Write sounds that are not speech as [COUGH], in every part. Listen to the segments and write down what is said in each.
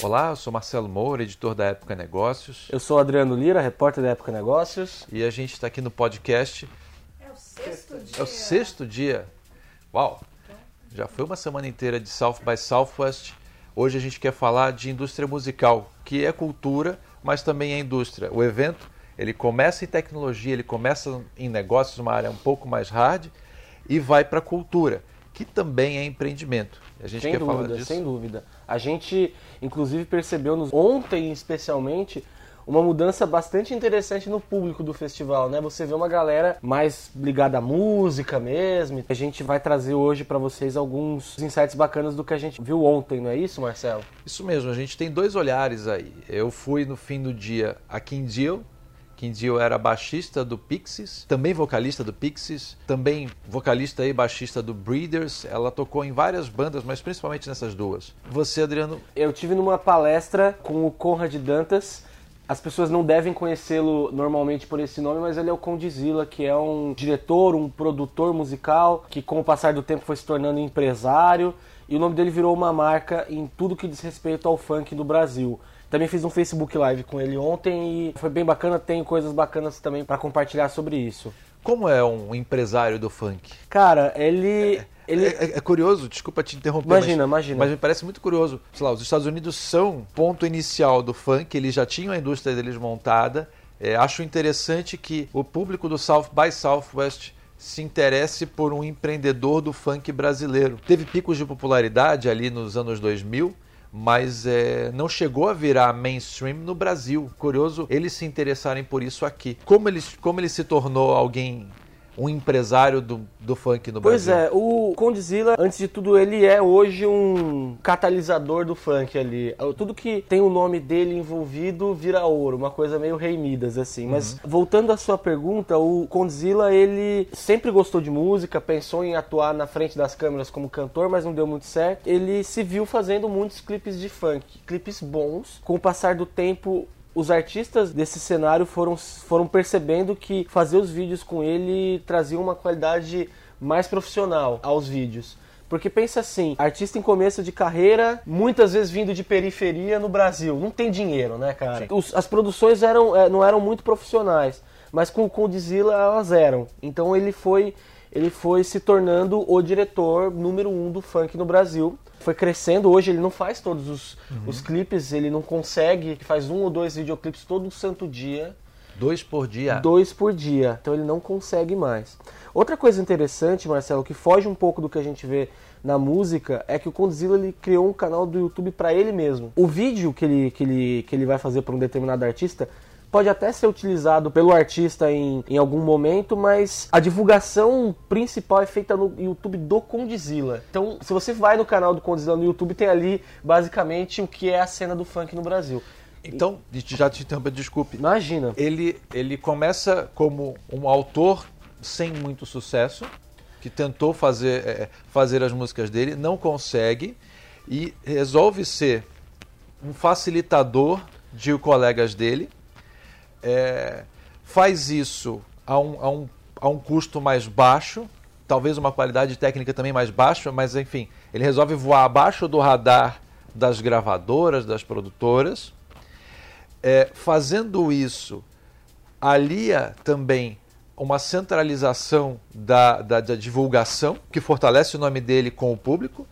Olá, eu sou Marcelo Moura, editor da Época Negócios, Eu sou Adriano Lira, repórter da Época Negócios. e a gente está aqui no podcast. É o sexto dia. É o sexto dia. Uau! Já foi uma semana inteira de South by Southwest. Hoje a gente quer falar de indústria musical, que é cultura, mas também é indústria. O evento ele começa em tecnologia, ele começa em negócios, uma área um pouco mais hard, e vai para cultura, que também é empreendimento. A gente Sem quer falar dúvida, disso. sem dúvida. A gente, inclusive, percebeu nos, ontem, especialmente, uma mudança bastante interessante no público do festival, né? Você vê uma galera mais ligada à música mesmo. A gente vai trazer hoje para vocês alguns insights bacanas do que a gente viu ontem, não é isso, Marcelo? Isso mesmo, a gente tem dois olhares aí. Eu fui no fim do dia a. Kim Deal era baixista do Pixies, também vocalista do Pixies, também vocalista e baixista do Breeders. Ela tocou em várias bandas, mas principalmente nessas duas. Você, Adriano, Eu tive numa palestra com o Conrad Dantas. As pessoas não devem conhecê-lo normalmente por esse nome, mas ele é o Condizila, que é um diretor, um produtor musical, que com o passar do tempo foi se tornando empresário. E o nome dele virou uma marca em tudo que diz respeito ao funk do Brasil. Também fiz um Facebook Live com ele ontem e foi bem bacana. Tenho coisas bacanas também para compartilhar sobre isso. como é um empresário do funk? Cara, ele. Ele... É, é- é curioso, desculpa te interromper. Imagina, mas, imagina. Mas me parece muito curioso. Sei lá, os Estados Unidos são ponto inicial do funk, eles já tinham a indústria deles montada. É, acho interessante que o público do South by Southwest se interesse por um empreendedor do funk brasileiro. Teve picos de popularidade ali nos anos 2000, mas é, não chegou a virar mainstream no Brasil. Curioso eles se interessarem por isso aqui. Como ele, como ele se tornou alguém, um empresário do, do funk no Pois Brasil? é, o Condzilla, antes de tudo, ele é hoje um catalisador do funk ali. Tudo que tem o nome dele envolvido vira ouro, uma coisa meio Rei Midas, assim. Mas voltando à sua pergunta, o Condzilla, ele sempre gostou de música, pensou em atuar na frente das câmeras como cantor, mas não deu muito certo. Ele se viu fazendo muitos clipes de funk, clipes bons. Com o passar do tempo, os artistas desse cenário foram, foram percebendo que fazer os vídeos com ele trazia uma qualidade mais profissional aos vídeos. Porque pensa assim, artista em começo de carreira, muitas vezes vindo de periferia no Brasil, não tem dinheiro, né, cara? Os- as produções eram, eh, não eram muito profissionais, mas com o Condzilla elas eram. Então ele foi, ele foi se tornando o diretor número um do funk no Brasil. Foi crescendo, hoje ele não faz todos os, os clipes, ele não consegue, faz um ou dois videoclipes todo santo dia Dois por dia. dois por dia. Então ele não consegue mais. Outra coisa interessante, Marcelo, que foge um pouco do que a gente vê na música, é que o Condzilla ele criou um canal do YouTube para ele mesmo. O vídeo que ele, que ele, que ele vai fazer para um determinado artista pode até ser utilizado pelo artista em, em algum momento, mas a divulgação principal é feita no YouTube do Condzilla. Então, se você vai no canal do Condzilla no YouTube, tem ali basicamente o que é a cena do funk no Brasil. Então, já te interromper, desculpe. Imagina. Ele, ele começa como um autor sem muito sucesso, que tentou fazer, é, fazer as músicas dele, não consegue e resolve ser um facilitador de colegas dele. É, faz isso a um, a, um, a um custo mais baixo, talvez uma qualidade técnica também mais baixa, mas enfim, ele resolve voar abaixo do radar das gravadoras, das produtoras. É, fazendo isso, alia também uma centralização da, da, da divulgação, que fortalece o nome dele com o público,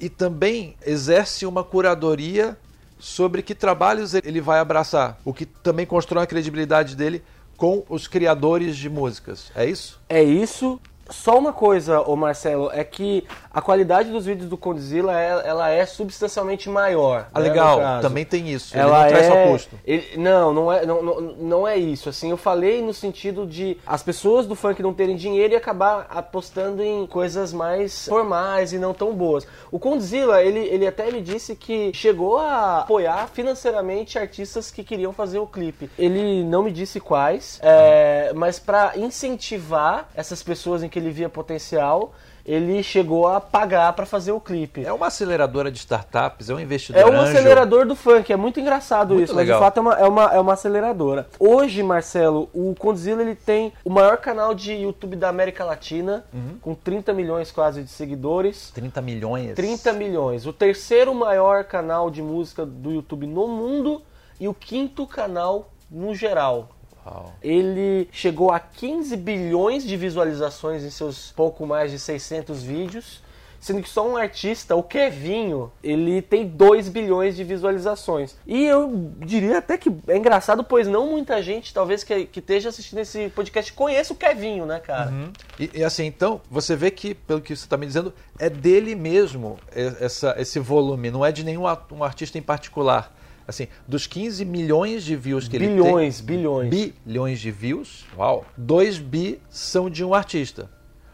e também exerce uma curadoria sobre que trabalhos ele vai abraçar, o que também constrói a credibilidade dele com os criadores de músicas. É isso? É isso. Só uma coisa, ô Marcelo, é que a qualidade dos vídeos do Condzilla é, ela é substancialmente maior. Ah, né, legal, também tem isso. Ela ele não traz é... só custo. ele- não, não é, não, não, não é isso. Assim, eu falei no sentido de as pessoas do funk não terem dinheiro e acabar apostando em coisas mais formais e não tão boas. O Condzilla, ele, ele até me disse que chegou a apoiar financeiramente artistas que queriam fazer o clipe. Ele não me disse quais, é, mas para incentivar essas pessoas em que ele via potencial, ele chegou a pagar para fazer o clipe. É uma aceleradora de startups, é um investidor É um anjo. acelerador do funk, é muito engraçado Muito isso, legal. mas de fato é uma, é, uma, é uma aceleradora. Hoje, Marcelo, o Condzilla ele tem o maior canal de YouTube da América Latina, Uhum. com 30 milhões quase de seguidores. 30 milhões. 30 milhões. O terceiro maior canal de música do YouTube no mundo e o quinto canal no geral. Uau. Ele chegou a 15 bilhões de visualizações em seus pouco mais de 600 vídeos, sendo que só um artista, o Kevinho, ele tem 2 bilhões de visualizações. E eu diria até que é engraçado, pois não muita gente, talvez que, que esteja assistindo esse podcast, conheça o Kevinho, né, cara? E, e assim, então, você vê que, pelo que você está me dizendo, é dele mesmo e- essa, esse volume, não é de nenhum um artista em particular. Assim, dos 15 milhões de views que ele tem. Bilhões, bilhões. Bilhões de views, uau, 2 bi são de um artista.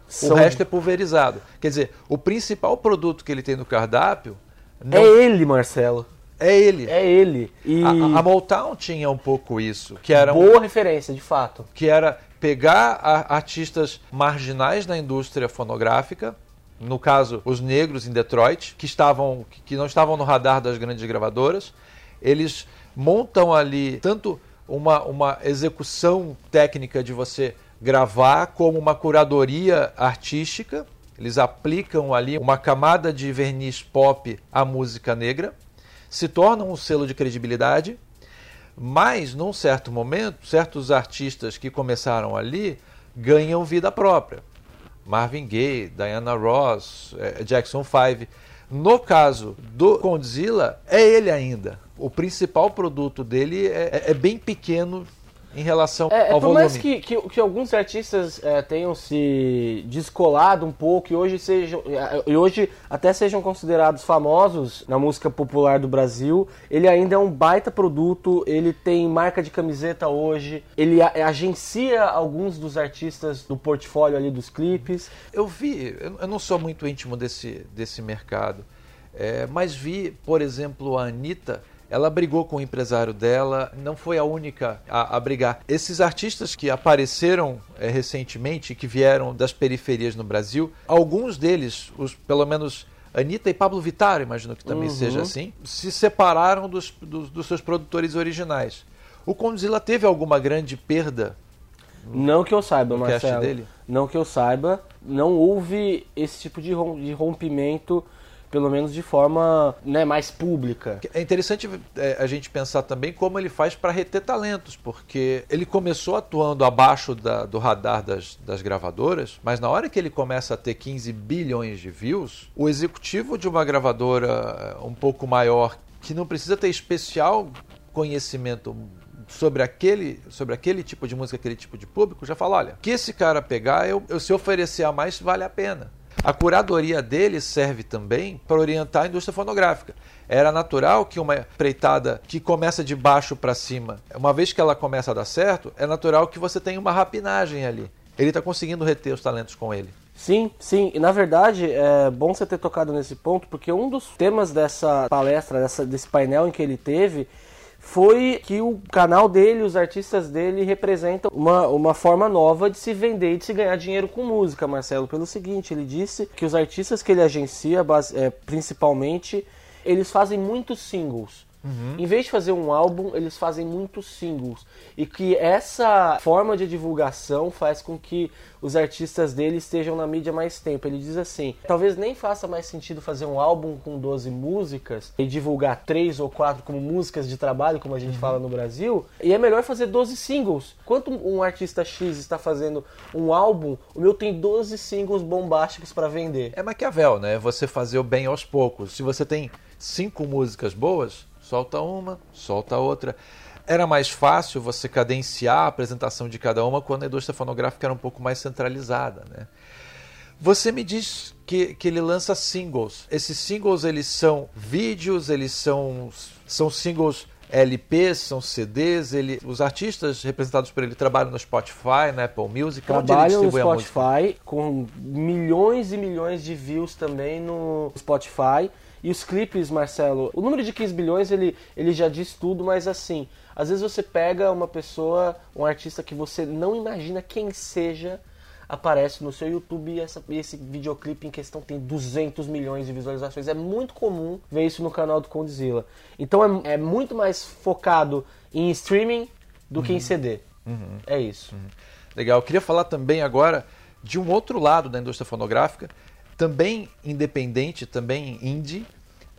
São- O resto é pulverizado. Quer dizer, o principal produto que ele tem no cardápio não É ele, Marcelo. é ele. É ele. E A, a- Motown tinha um pouco isso, que era um- boa referência, de fato. que era pegar a- artistas marginais da indústria fonográfica, no caso os negros em Detroit, que estavam que não estavam no radar das grandes gravadoras, eles montam ali tanto uma, uma execução técnica de você gravar como uma curadoria artística. Eles aplicam ali uma camada de verniz pop à música negra, se tornam um selo de credibilidade mas, num certo momento, certos artistas que começaram ali ganham vida própria. Marvin Gaye, Diana Ross, eh, Jackson 5. No caso do Condzilla, é ele ainda. O principal produto dele é, é- é bem pequeno em relação É, é ao por volume. mais que, que, que alguns artistas é, tenham se descolado um pouco e hoje sejam é, e hoje até sejam considerados famosos na música popular do Brasil, ele ainda é um baita produto, ele tem marca de camiseta hoje, ele a- agencia alguns dos artistas do portfólio ali dos clipes. Eu vi, eu eu não sou muito íntimo desse, desse mercado, é, mas vi, por exemplo, a Anitta, ela brigou com o empresário dela, não foi a única a, a brigar. Esses artistas que apareceram é, recentemente, que vieram das periferias no Brasil, alguns deles, os, pelo menos Anitta e Pablo Vittar, imagino que também Uhum. seja assim, se separaram dos, dos, dos seus produtores originais. O Condzilla teve alguma grande perda Não que eu saiba, Marcelo. dele? Não que eu saiba, não houve esse tipo de rompimento, pelo menos de forma né, mais pública. É interessante é, a gente pensar também como ele faz para reter talentos, porque ele começou atuando abaixo da- do radar das, das gravadoras, mas na hora que ele começa a ter 15 bilhões de views, o executivo de uma gravadora é, um pouco maior, que não precisa ter especial conhecimento sobre aquele, sobre aquele tipo de música, aquele tipo de público, já fala, olha, que esse cara pegar, eu, eu se oferecer a mais, vale a pena. A curadoria dele serve também para orientar a indústria fonográfica. Era natural que uma empreitada que começa de baixo para cima, uma vez que ela começa a dar certo, é natural que você tenha uma rapinagem ali. Ele está conseguindo reter os talentos com ele. Sim, sim. E na verdade é bom você ter tocado nesse ponto, porque um dos temas dessa palestra, dessa, desse painel em que ele teve, foi que o canal dele, os artistas dele representam uma, uma forma nova de se vender e de se ganhar dinheiro com música, Marcelo. Pelo seguinte, ele disse que os artistas que ele agencia, base- é, principalmente, eles fazem muitos singles. Em vez de fazer um álbum, eles fazem muitos singles. E que essa forma de divulgação faz com que os artistas dele estejam na mídia mais tempo. Ele diz assim: talvez nem faça mais sentido fazer um álbum com 12 músicas e divulgar três ou quatro como músicas de trabalho, como a gente fala no Brasil. E é melhor fazer 12 singles. Quanto um artista X está fazendo um álbum, o meu tem 12 singles bombásticos para vender. É Maquiavel, né? Você fazer o bem aos poucos. Se você tem cinco músicas boas, solta uma, solta outra. Era mais fácil você cadenciar a apresentação de cada uma quando a indústria fonográfica era um pouco mais centralizada, né? Você me diz que, que ele lança singles. Esses singles eles são vídeos, eles são, são singles LPs, são CDs. Ele, os artistas representados por ele trabalham no Spotify, na Apple Music. ele Trabalham no? Spotify com milhões e milhões de views também no Spotify. E os clipes, Marcelo, o número de 15 bilhões ele, ele já diz tudo, mas assim, às vezes você pega uma pessoa, um artista que você não imagina quem seja, aparece no seu YouTube e, essa, esse videoclipe em questão tem 200 milhões de visualizações. É muito comum ver isso no canal do Condzilla. Então é, é muito mais focado em streaming do que em CD. É isso. Legal. Eu queria falar também agora de um outro lado da indústria fonográfica, também independente, também indie,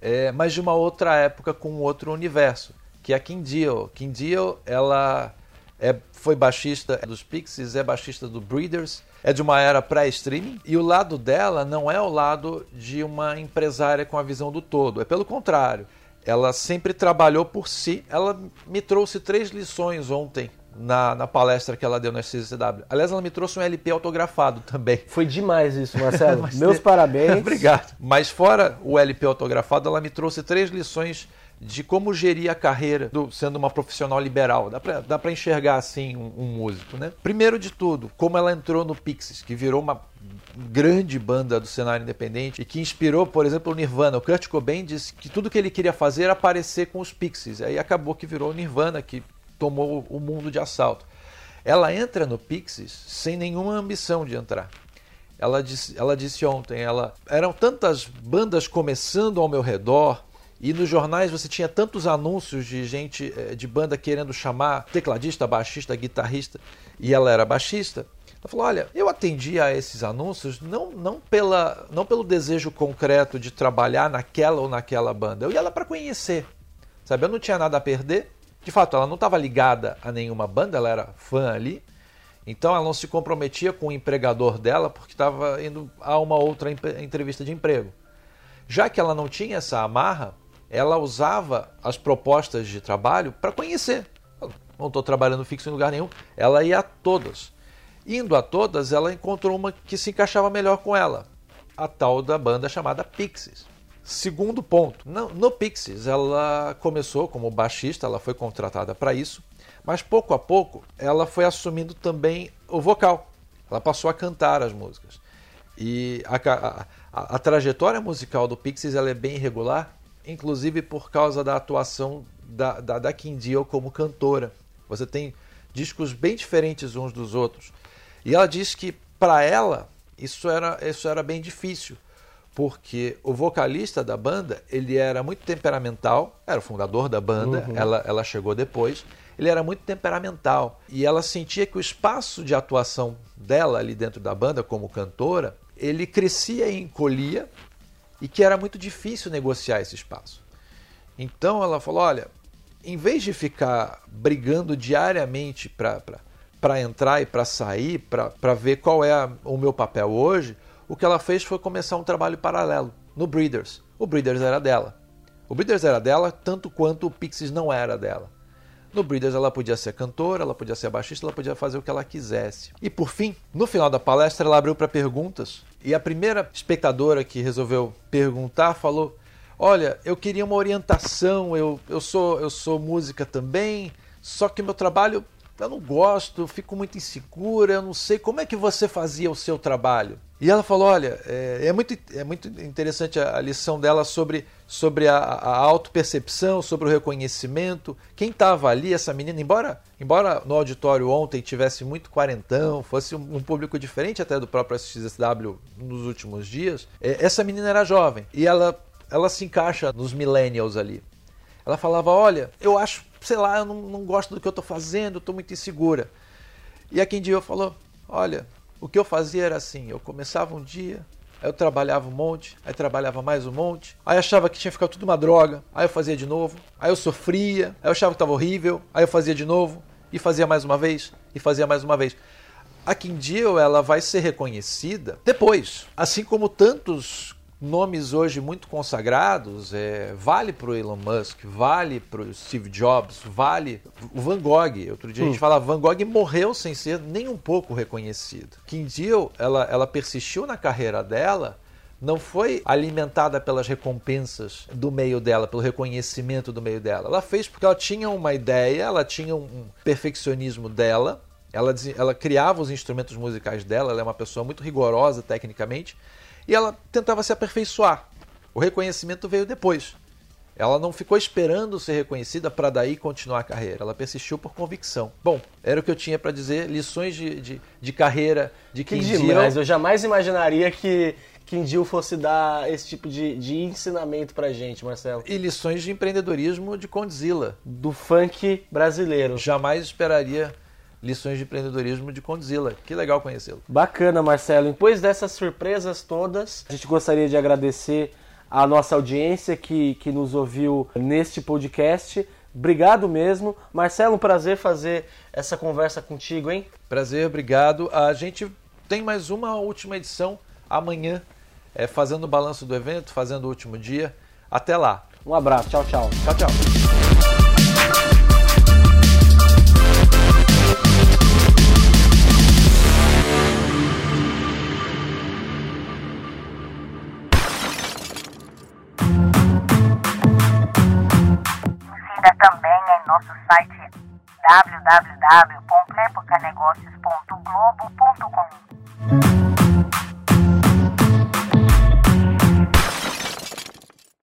é, mas de uma outra época com outro universo, que é a Kim Deal. Kim Deal, ela é, foi baixista dos Pixies, é baixista do Breeders, é de uma era pré-streaming, e o lado dela não é o lado de uma empresária com a visão do todo, é pelo contrário. Ela sempre trabalhou por si. Ela me trouxe três lições ontem na, na palestra que ela deu na CCW. Aliás, ela me trouxe um LP autografado também. Foi demais isso, Marcelo. [LAUGHS] Meus te- parabéns. [LAUGHS] Obrigado. Mas fora o LP autografado, ela me trouxe três lições de como gerir a carreira do- sendo uma profissional liberal. Dá pra enxergar assim um, um músico, né? Primeiro de tudo, como ela entrou no Pixies, que virou uma grande banda do cenário independente e que inspirou, por exemplo, o Nirvana. O Kurt Cobain disse que tudo que ele queria fazer era aparecer com os Pixies. Aí acabou que virou o Nirvana, que tomou o mundo de assalto. Ela entra no Pixies sem nenhuma ambição de entrar. Ela disse, ela disse ontem, ela eram tantas bandas começando ao meu redor e nos jornais você tinha tantos anúncios de gente eh, de banda querendo chamar tecladista, baixista, guitarrista e ela era baixista. Ela falou: "Olha, eu atendi a esses anúncios não não pela não pelo desejo concreto de trabalhar naquela ou naquela banda. Eu ia lá para conhecer. Sabe, eu não tinha nada a perder. De fato, ela não estava ligada a nenhuma banda, ela era fã ali. Então ela não se comprometia com o empregador dela porque estava indo a uma outra entrevista de emprego. Já que ela não tinha essa amarra, ela usava as propostas de trabalho para conhecer. Não estou trabalhando fixo em lugar nenhum. Ela ia a todas. Indo a todas, ela encontrou uma que se encaixava melhor com ela, a tal da banda chamada Pixies. Segundo ponto, no, Pixies ela começou como baixista, ela foi contratada para isso, mas pouco a pouco ela foi assumindo também o vocal. Ela passou a cantar as músicas. E a, a- a- a trajetória musical do Pixies ela é bem irregular, inclusive por causa da atuação da, da, da Kim Deal como cantora. Você tem discos bem diferentes uns dos outros. E ela diz que para ela isso era, isso era bem difícil, porque o vocalista da banda ele era muito temperamental, era o fundador da banda, ela, ela chegou depois. Ele era muito temperamental e ela sentia que o espaço de atuação dela ali dentro da banda como cantora ele crescia e encolhia e que era muito difícil negociar esse espaço. Então ela falou: olha, em vez de ficar brigando diariamente para entrar e para sair, para ver qual é a- o meu papel hoje, o que ela fez foi começar um trabalho paralelo no Breeders. O Breeders era dela. O Breeders era dela tanto quanto o Pixies não era dela. No Breeders ela podia ser cantora, ela podia ser baixista, ela podia fazer o que ela quisesse. E por fim, no final da palestra ela abriu para perguntas e a primeira espectadora que resolveu perguntar falou: "Olha, eu queria uma orientação, eu, eu sou eu sou música também, só que meu trabalho eu não gosto, eu fico muito insegura, eu não sei como é que você fazia o seu trabalho. E ela falou: olha, é, é muito, é muito interessante a, a lição dela sobre, sobre a, a autopercepção, sobre o reconhecimento. Quem estava ali, essa menina, embora, embora no auditório ontem tivesse muito quarentão, fosse um, um público diferente até do próprio SXSW nos últimos dias, é, essa menina era jovem e ela, ela se encaixa nos millennials ali. Ela falava: Olha, eu acho, sei lá, eu não, não gosto do que eu estou fazendo, estou muito insegura. E a Kim Deal falou: Olha, o que eu fazia era assim: eu começava um dia, aí eu trabalhava um monte, aí trabalhava mais um monte, aí achava que tinha ficado tudo uma droga, aí eu fazia de novo, aí eu sofria, aí eu achava que estava horrível, aí eu fazia de novo, e fazia mais uma vez, e fazia mais uma vez. A Deal, ela vai ser reconhecida depois, assim como tantos nomes hoje muito consagrados, é, vale para o Elon Musk, vale para o Steve Jobs, vale o Van Gogh. Outro dia a gente falava, Van Gogh morreu sem ser nem um pouco reconhecido. Kim Deal, ela, ela persistiu na carreira dela, não foi alimentada pelas recompensas do meio dela, pelo reconhecimento do meio dela. Ela fez porque ela tinha uma ideia, ela tinha um perfeccionismo dela, ela, ela criava os instrumentos musicais dela, ela é uma pessoa muito rigorosa tecnicamente, e ela tentava se aperfeiçoar. O reconhecimento veio depois. Ela não ficou esperando ser reconhecida para daí continuar a carreira. Ela persistiu por convicção. Bom, era o que eu tinha para dizer. Lições de, de, de, carreira de Que Kim demais, Deal. eu jamais imaginaria que Kim Deal fosse dar esse tipo de, de ensinamento pra gente, Marcelo. E lições de empreendedorismo de Condzilla. Do funk brasileiro. Jamais esperaria lições de empreendedorismo de Condzilla. Que legal conhecê-lo. Bacana, Marcelo. Depois dessas surpresas todas, a gente gostaria de agradecer a nossa audiência que, que nos ouviu neste podcast. Obrigado mesmo. Marcelo, um prazer fazer essa conversa contigo, hein? Prazer, obrigado. A gente tem mais uma última edição amanhã, é, fazendo o balanço do evento, fazendo o último dia. Até lá. Um abraço. Tchau, tchau. Tchau, tchau. Insira também em nosso site www.epocanegócios.globo.com.